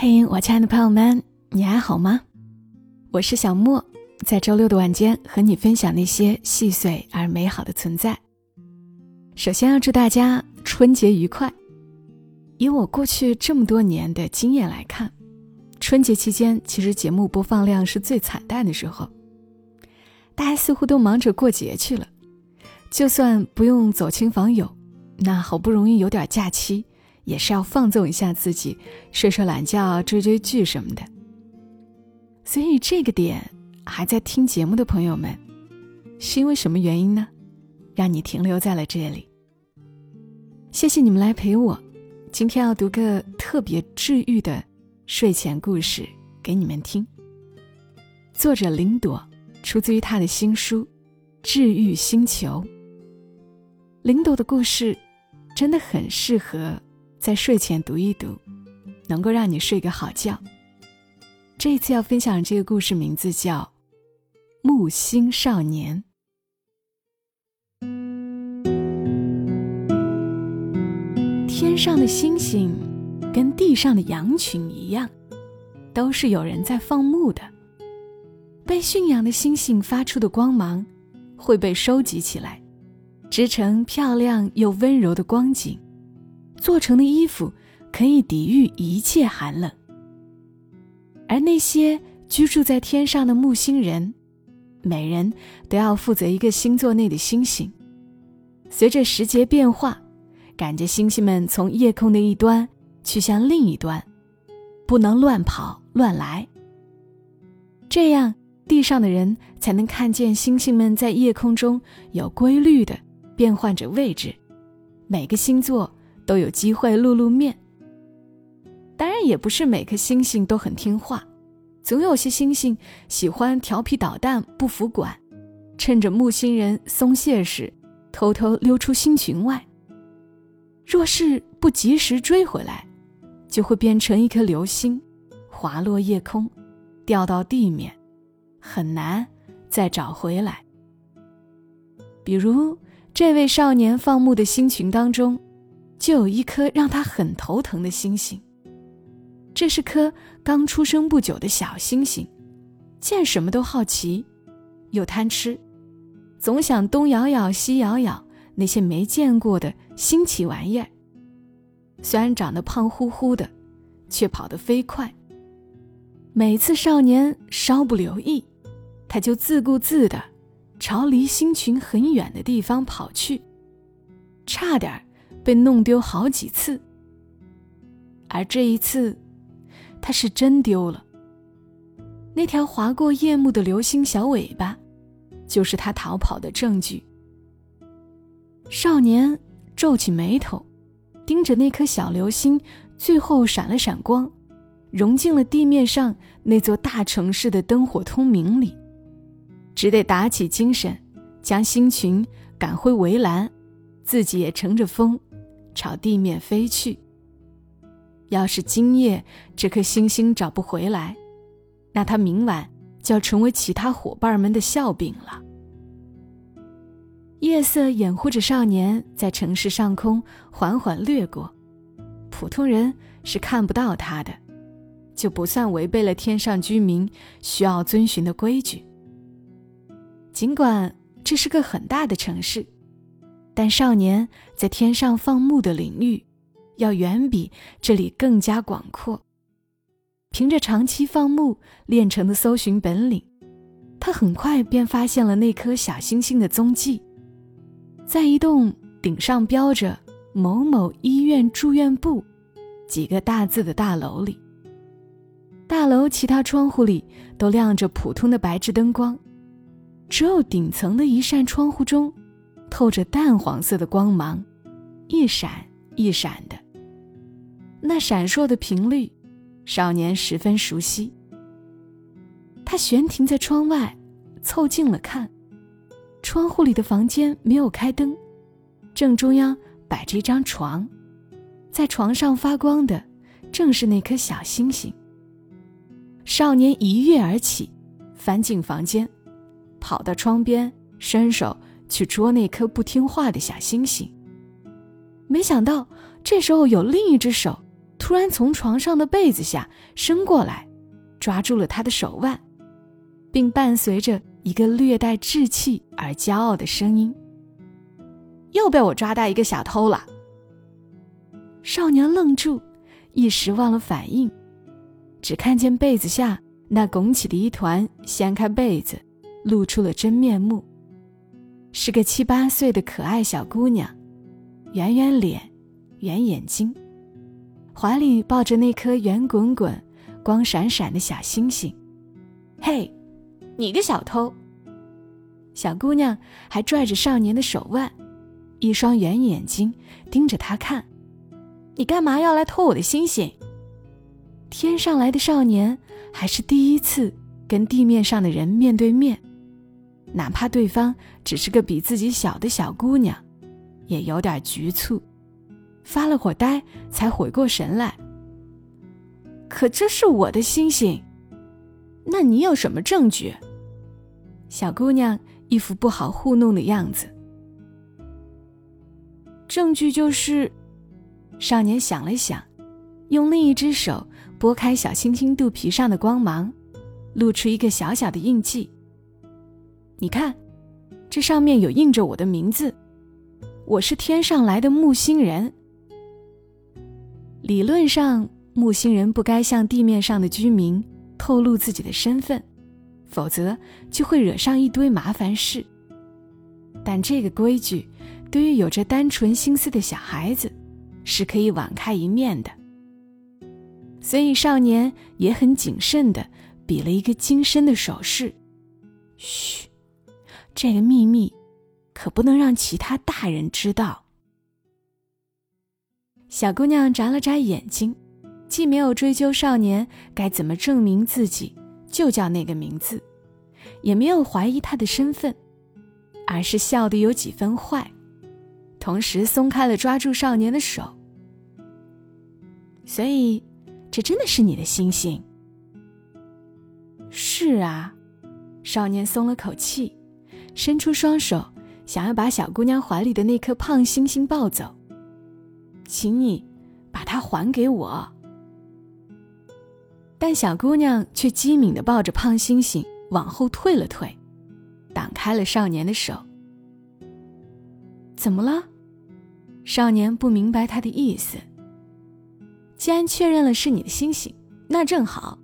嘿，我亲爱的朋友们，你还好吗？我是小莫，在周六的晚间和你分享那些细碎而美好的存在。首先要祝大家春节愉快。以我过去这么多年的经验来看，春节期间其实节目播放量是最惨淡的时候，大家似乎都忙着过节去了，就算不用走亲访友，那好不容易有点假期。也是要放纵一下自己，睡睡懒觉、追追剧什么的。所以这个点还在听节目的朋友们，是因为什么原因呢？让你停留在了这里。谢谢你们来陪我。今天要读个特别治愈的睡前故事给你们听。作者林朵，出自于他的新书《治愈星球》。林朵的故事真的很适合。在睡前读一读，能够让你睡个好觉。这一次要分享这个故事名字叫《木星少年》。天上的星星跟地上的羊群一样，都是有人在放牧的。被驯养的星星发出的光芒会被收集起来，织成漂亮又温柔的光景。做成的衣服可以抵御一切寒冷，而那些居住在天上的木星人，每人都要负责一个星座内的星星。随着时节变化，赶着星星们从夜空的一端去向另一端，不能乱跑乱来。这样，地上的人才能看见星星们在夜空中有规律的变换着位置，每个星座。都有机会露露面。当然，也不是每颗星星都很听话，总有些星星喜欢调皮捣蛋、不服管，趁着木星人松懈时，偷偷溜出星群外。若是不及时追回来，就会变成一颗流星，滑落夜空，掉到地面，很难再找回来。比如这位少年放牧的星群当中。就有一颗让他很头疼的星星。这是颗刚出生不久的小星星，见什么都好奇，又贪吃，总想东咬咬西咬咬那些没见过的新奇玩意儿。虽然长得胖乎乎的，却跑得飞快。每次少年稍不留意，他就自顾自地朝离星群很远的地方跑去，差点儿。被弄丢好几次，而这一次，他是真丢了。那条划过夜幕的流星小尾巴，就是他逃跑的证据。少年皱起眉头，盯着那颗小流星，最后闪了闪光，融进了地面上那座大城市的灯火通明里，只得打起精神，将星群赶回围栏，自己也乘着风。朝地面飞去。要是今夜这颗星星找不回来，那他明晚就要成为其他伙伴们的笑柄了。夜色掩护着少年在城市上空缓缓掠过，普通人是看不到他的，就不算违背了天上居民需要遵循的规矩。尽管这是个很大的城市。但少年在天上放牧的领域，要远比这里更加广阔。凭着长期放牧练成的搜寻本领，他很快便发现了那颗小星星的踪迹，在一栋顶上标着“某某医院住院部”几个大字的大楼里。大楼其他窗户里都亮着普通的白炽灯光，只有顶层的一扇窗户中。透着淡黄色的光芒，一闪一闪的。那闪烁的频率，少年十分熟悉。他悬停在窗外，凑近了看，窗户里的房间没有开灯，正中央摆着一张床，在床上发光的，正是那颗小星星。少年一跃而起，翻进房间，跑到窗边，伸手。去捉那颗不听话的小星星，没想到这时候有另一只手突然从床上的被子下伸过来，抓住了他的手腕，并伴随着一个略带稚气而骄傲的声音：“又被我抓到一个小偷了。”少年愣住，一时忘了反应，只看见被子下那拱起的一团，掀开被子，露出了真面目，是个七八岁的可爱小姑娘，圆圆脸，圆眼睛。怀里抱着那颗圆滚滚、光闪闪的小星星，嘿，你个小偷！小姑娘还拽着少年的手腕，一双圆眼睛盯着他看。你干嘛要来偷我的星星？天上来的少年还是第一次跟地面上的人面对面，哪怕对方只是个比自己小的小姑娘，也有点局促。发了会呆，才回过神来。可这是我的星星，那你有什么证据？小姑娘一副不好糊弄的样子。证据就是，少年想了想，用另一只手拨开小星星肚皮上的光芒，露出一个小小的印记。你看，这上面有印着我的名字，我是天上来的木星人。理论上，木星人不该向地面上的居民透露自己的身份，否则就会惹上一堆麻烦事。但这个规矩，对于有着单纯心思的小孩子，是可以网开一面的。所以少年也很谨慎的比了一个精深的手势：“嘘，这个秘密，可不能让其他大人知道。”小姑娘眨了眨眼睛，既没有追究少年该怎么证明自己就叫那个名字，也没有怀疑他的身份，而是笑得有几分坏，同时松开了抓住少年的手。所以，这真的是你的星星？是啊，少年松了口气，伸出双手，想要把小姑娘怀里的那颗胖星星抱走。请你把它还给我。但小姑娘却机敏的抱着胖星星往后退了退，挡开了少年的手。怎么了？少年不明白她的意思。既然确认了是你的星星，那正好。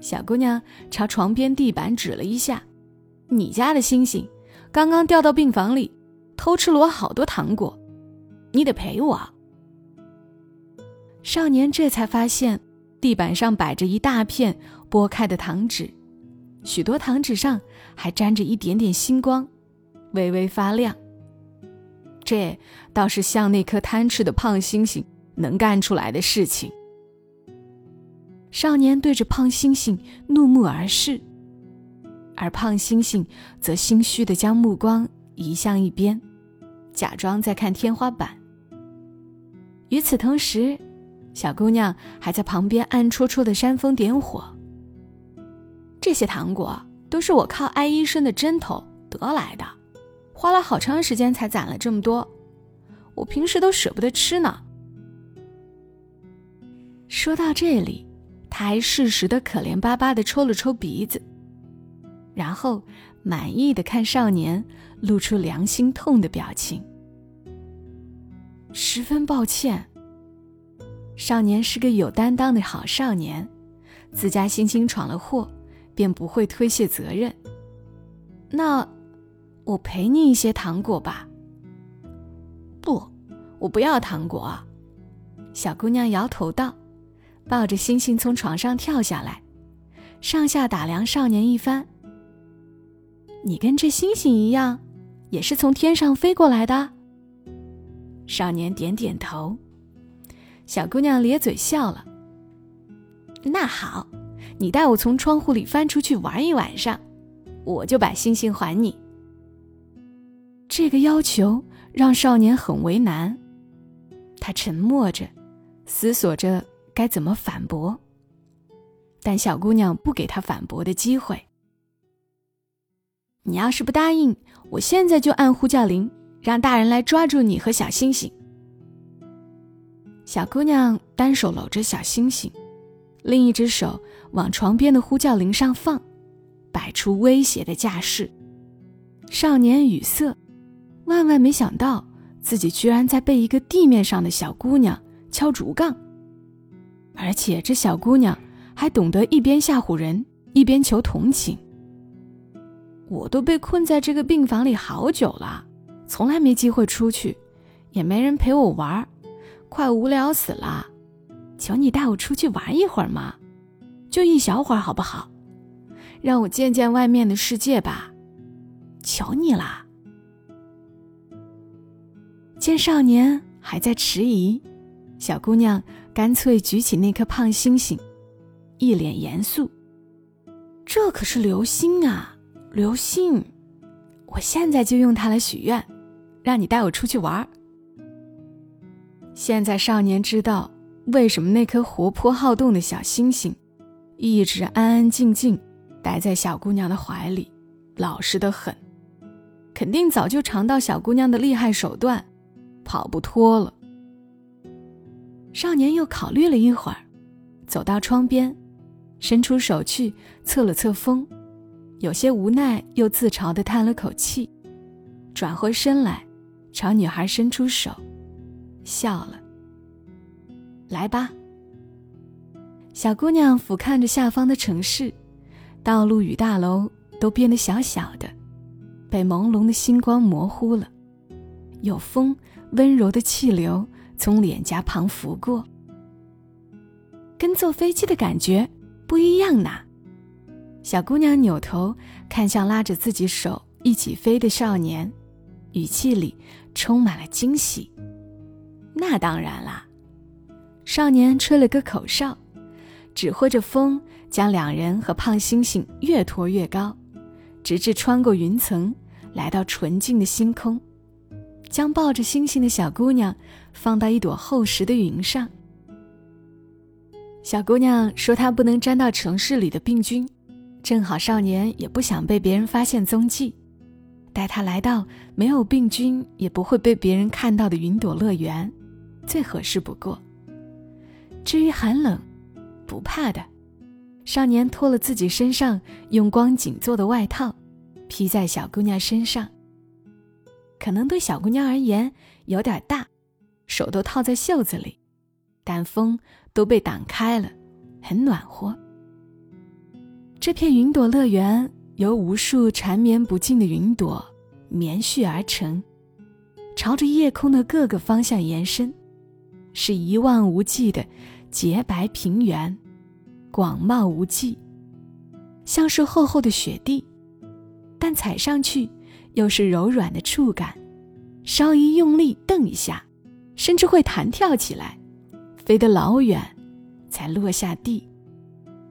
小姑娘朝床边地板指了一下：“你家的星星刚刚掉到病房里，偷吃了我好多糖果，你得赔我。”少年这才发现，地板上摆着一大片剥开的糖纸，许多糖纸上还沾着一点点星光，微微发亮。这倒是像那颗贪吃的胖星星能干出来的事情。少年对着胖星星怒目而视，而胖星星则心虚的将目光移向一边，假装在看天花板。与此同时，小姑娘还在旁边暗戳戳的煽风点火。这些糖果都是我靠艾医生的针头得来的，花了好长时间才攒了这么多，我平时都舍不得吃呢。说到这里，他还适时的可怜巴巴的抽了抽鼻子，然后满意的看少年，露出良心痛的表情。十分抱歉。少年是个有担当的好少年，自家星星闯了祸，便不会推卸责任。那，我赔你一些糖果吧。不，我不要糖果。小姑娘摇头道，抱着星星从床上跳下来，上下打量少年一番。你跟这星星一样，也是从天上飞过来的。少年点点头。小姑娘咧嘴笑了。那好，你带我从窗户里翻出去玩一晚上，我就把星星还你。这个要求让少年很为难，他沉默着，思索着该怎么反驳。但小姑娘不给他反驳的机会。你要是不答应，我现在就按呼叫铃，让大人来抓住你和小星星。小姑娘单手搂着小星星，另一只手往床边的呼叫铃上放，摆出威胁的架势。少年语塞，万万没想到自己居然在被一个地面上的小姑娘敲竹杠，而且这小姑娘还懂得一边吓唬人一边求同情。我都被困在这个病房里好久了，从来没机会出去，也没人陪我玩。快无聊死了，求你带我出去玩一会儿嘛，就一小会儿好不好？让我见见外面的世界吧，求你啦！见少年还在迟疑，小姑娘干脆举起那颗胖星星，一脸严肃：“这可是流星啊，流星！我现在就用它来许愿，让你带我出去玩。”现在少年知道为什么那颗活泼好动的小星星，一直安安静静待在小姑娘的怀里，老实的很，肯定早就尝到小姑娘的厉害手段，跑不脱了。少年又考虑了一会儿，走到窗边，伸出手去测了测风，有些无奈又自嘲的叹了口气，转回身来，朝女孩伸出手。笑了。来吧。小姑娘俯瞰着下方的城市，道路与大楼都变得小小的，被朦胧的星光模糊了。有风温柔的气流从脸颊旁拂过，跟坐飞机的感觉不一样呢。小姑娘扭头看向拉着自己手一起飞的少年，语气里充满了惊喜。那当然啦！少年吹了个口哨，指挥着风，将两人和胖星星越拖越高，直至穿过云层，来到纯净的星空，将抱着星星的小姑娘放到一朵厚实的云上。小姑娘说：“她不能沾到城市里的病菌，正好少年也不想被别人发现踪迹，带她来到没有病菌也不会被别人看到的云朵乐园。”最合适不过。至于寒冷，不怕的。少年脱了自己身上用光景做的外套，披在小姑娘身上。可能对小姑娘而言有点大，手都套在袖子里，但风都被挡开了，很暖和。这片云朵乐园由无数缠绵不尽的云朵绵续而成，朝着夜空的各个方向延伸。是一望无际的洁白平原，广袤无际，像是厚厚的雪地，但踩上去又是柔软的触感，稍一用力蹬一下，甚至会弹跳起来，飞得老远，才落下地。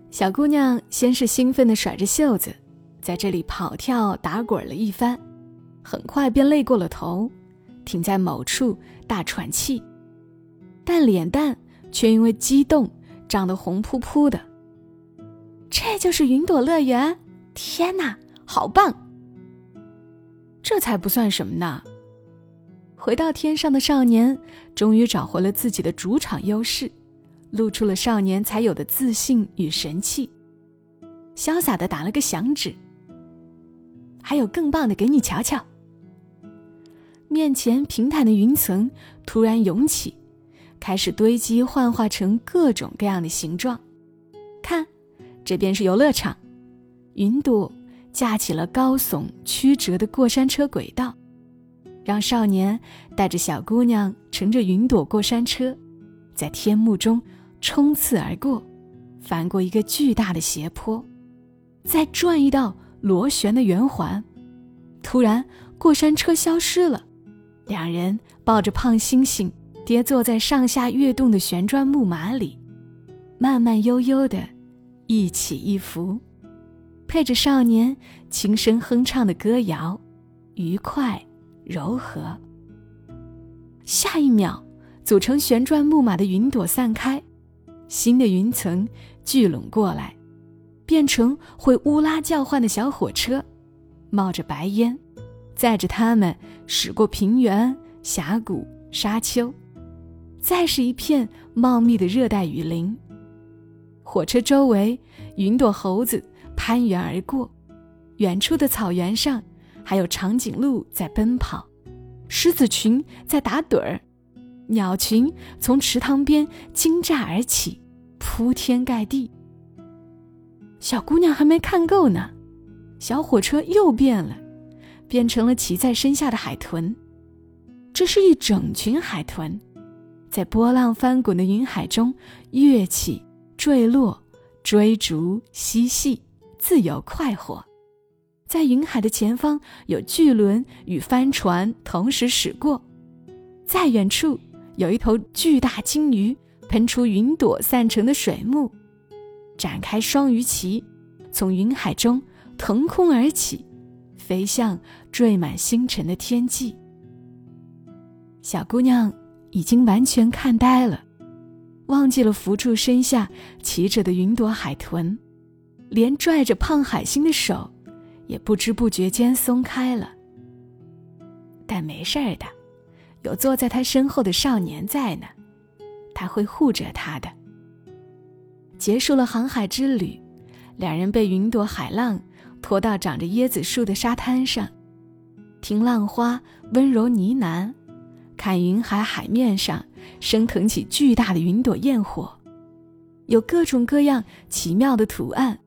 小姑娘先是兴奋地甩着袖子，在这里跑跳打滚了一番，很快便累过了头，停在某处大喘气。但脸蛋却因为激动涨得红扑扑的。这就是云朵乐园！天哪，好棒！这才不算什么呢。回到天上的少年终于找回了自己的主场优势，露出了少年才有的自信与神气，潇洒的打了个响指。还有更棒的，给你瞧瞧。面前平坦的云层突然涌起。开始堆积，幻化成各种各样的形状。看，这边是游乐场，云朵架起了高耸曲折的过山车轨道，让少年带着小姑娘乘着云朵过山车，在天幕中冲刺而过，翻过一个巨大的斜坡，再转一道螺旋的圆环。突然，过山车消失了，两人抱着胖星星。跌坐在上下跃动的旋转木马里，慢慢悠悠的，一起一伏，配着少年轻声哼唱的歌谣，愉快柔和。下一秒，组成旋转木马的云朵散开，新的云层聚拢过来，变成会乌拉叫唤的小火车，冒着白烟，载着他们驶过平原、峡谷、沙丘。再是一片茂密的热带雨林。火车周围，云朵猴子攀援而过，远处的草原上，还有长颈鹿在奔跑，狮子群在打盹儿，鸟群从池塘边惊乍而起，铺天盖地。小姑娘还没看够呢，小火车又变了，变成了骑在身下的海豚。这是一整群海豚，在波浪翻滚的云海中跃起。坠落、追逐、嬉戏，自由快活。在云海的前方，有巨轮与帆船同时驶过；在远处，有一头巨大鲸鱼喷出云朵散成的水幕，展开双鱼鳍，从云海中腾空而起，飞向缀满星辰的天际。小姑娘已经完全看呆了。忘记了扶住身下骑着的云朵海豚，连拽着胖海星的手，也不知不觉间松开了。但没事儿的，有坐在他身后的少年在呢，他会护着他的。结束了航海之旅，两人被云朵海浪拖到长着椰子树的沙滩上，听浪花温柔呢喃，看云海海面上。升腾起巨大的云朵焰火，有各种各样奇妙的图案，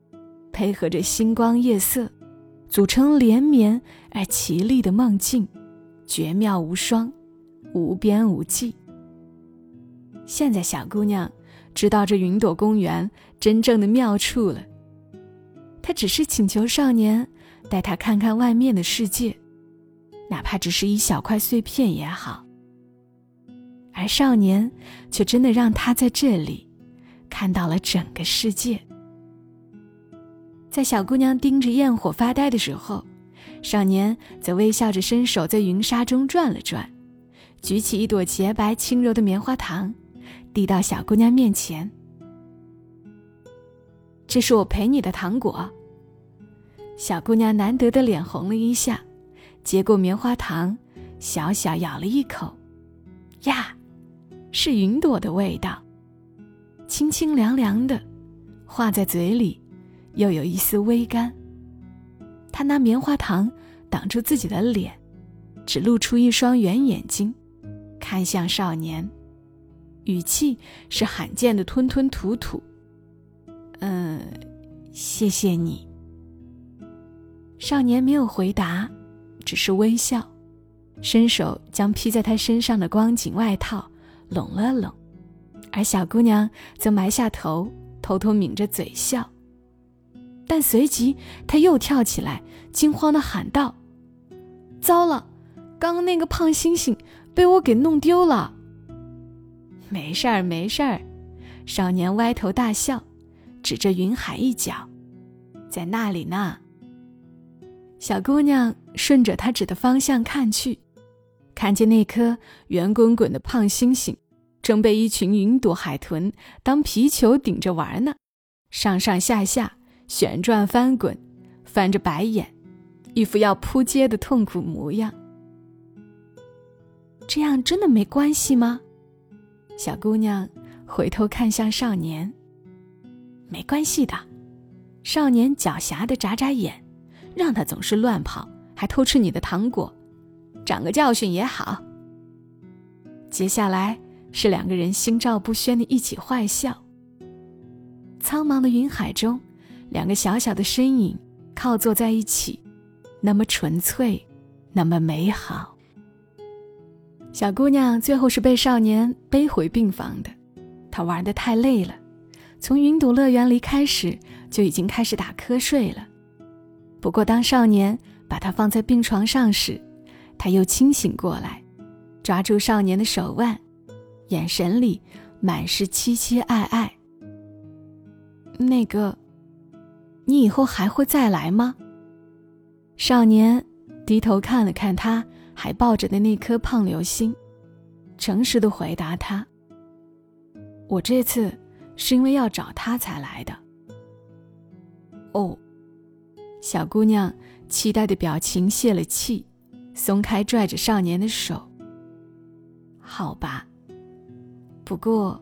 配合着星光夜色，组成连绵而绮丽的梦境，绝妙无双，无边无际。现在小姑娘知道这云朵公园真正的妙处了。她只是请求少年带她看看外面的世界，哪怕只是一小块碎片也好。而少年却真的让她在这里看到了整个世界。在小姑娘盯着焰火发呆的时候，少年则微笑着伸手在云纱中转了转，举起一朵洁白轻柔的棉花糖，递到小姑娘面前。这是我陪你的糖果。小姑娘难得的脸红了一下，接过棉花糖，小小咬了一口，呀！是云朵的味道，清清凉凉的，化在嘴里，又有一丝微甘。他拿棉花糖挡住自己的脸，只露出一双圆眼睛，看向少年，语气是罕见的吞吞吐吐。嗯，谢谢你。少年没有回答，只是微笑，伸手将披在他身上的光景外套。拢了拢，而小姑娘则埋下头，偷偷抿着嘴笑。但随即她又跳起来，惊慌地喊道：“糟了，刚刚那个胖猩猩被我给弄丢了。”“没事儿，没事儿。”少年歪头大笑，指着云海一角，“在那里呢。”小姑娘顺着他指的方向看去。看见那颗圆滚滚的胖星星，正被一群云朵海豚当皮球顶着玩呢，上上下下旋转翻滚，翻着白眼，一副要扑街的痛苦模样。这样真的没关系吗？小姑娘回头看向少年，没关系的。少年狡黠的眨眨眼，让他总是乱跑，还偷吃你的糖果。长个教训也好。接下来是两个人心照不宣的一起坏笑。苍茫的云海中，两个小小的身影靠坐在一起，那么纯粹，那么美好。小姑娘最后是被少年背回病房的，她玩的太累了，从云朵乐园离开时就已经开始打瞌睡了。不过当少年把她放在病床上时，他又清醒过来，抓住少年的手腕，眼神里满是凄凄爱爱。那个，你以后还会再来吗？少年低头看了看他还抱着的那颗胖流星，诚实的回答他：“我这次是因为要找他才来的。”哦，小姑娘期待的表情泄了气。松开拽着少年的手。好吧，不过，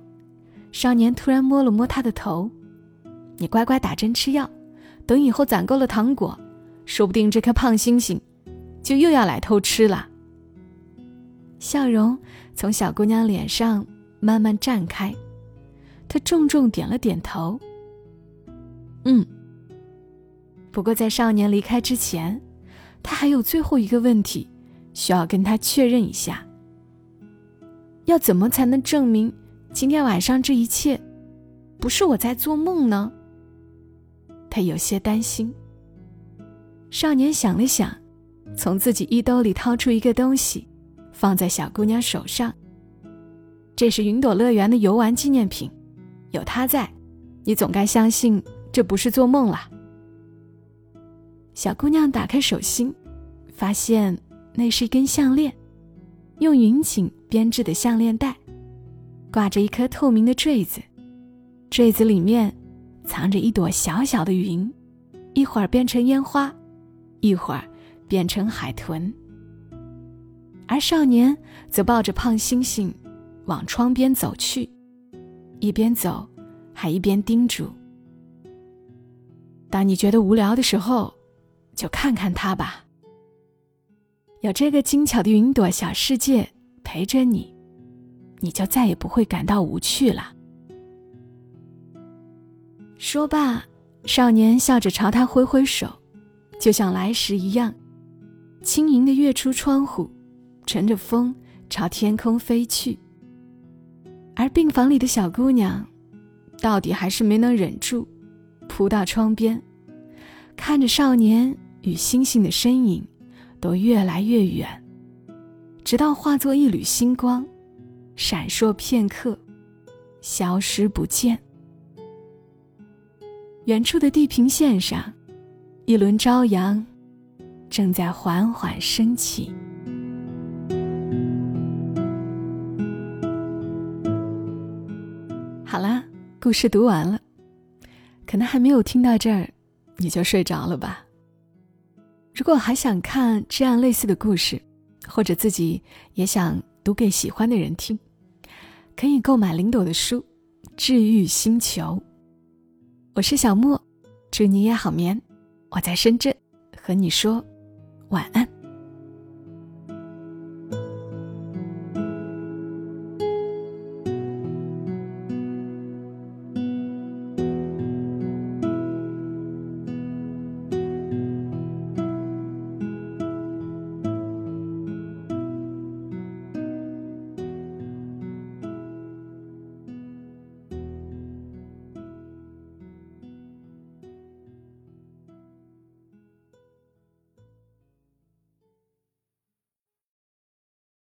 少年突然摸了摸他的头：“你乖乖打针吃药，等以后攒够了糖果，说不定这颗胖星星就又要来偷吃了。”笑容从小姑娘脸上慢慢绽开，她重重点了点头：“嗯。”不过，在少年离开之前，他还有最后一个问题，需要跟他确认一下。要怎么才能证明今天晚上这一切不是我在做梦呢？他有些担心。少年想了想，从自己衣兜里掏出一个东西，放在小姑娘手上。这是云朵乐园的游玩纪念品，有它在，你总该相信这不是做梦了。小姑娘打开手心，发现那是一根项链，用云锦编织的项链带，挂着一颗透明的坠子，坠子里面藏着一朵小小的云，一会儿变成烟花，一会儿变成海豚。而少年则抱着胖星星往窗边走去，一边走还一边叮嘱：“当你觉得无聊的时候。”就看看它吧。有这个精巧的云朵小世界陪着你，你就再也不会感到无趣了。说罢，少年笑着朝他挥挥手，就像来时一样，轻盈的跃出窗户，乘着风朝天空飞去。而病房里的小姑娘，到底还是没能忍住，扑到窗边，看着少年。与星星的身影都越来越远，直到化作一缕星光，闪烁片刻，消失不见。远处的地平线上，一轮朝阳正在缓缓升起。故事读完了，可能还没有听到这儿，你就睡着了吧。如果还想看这样类似的故事，或者自己也想读给喜欢的人听，可以购买林朵的书《治愈星球》。我是小莫，祝你也好眠。我在深圳，和你说晚安。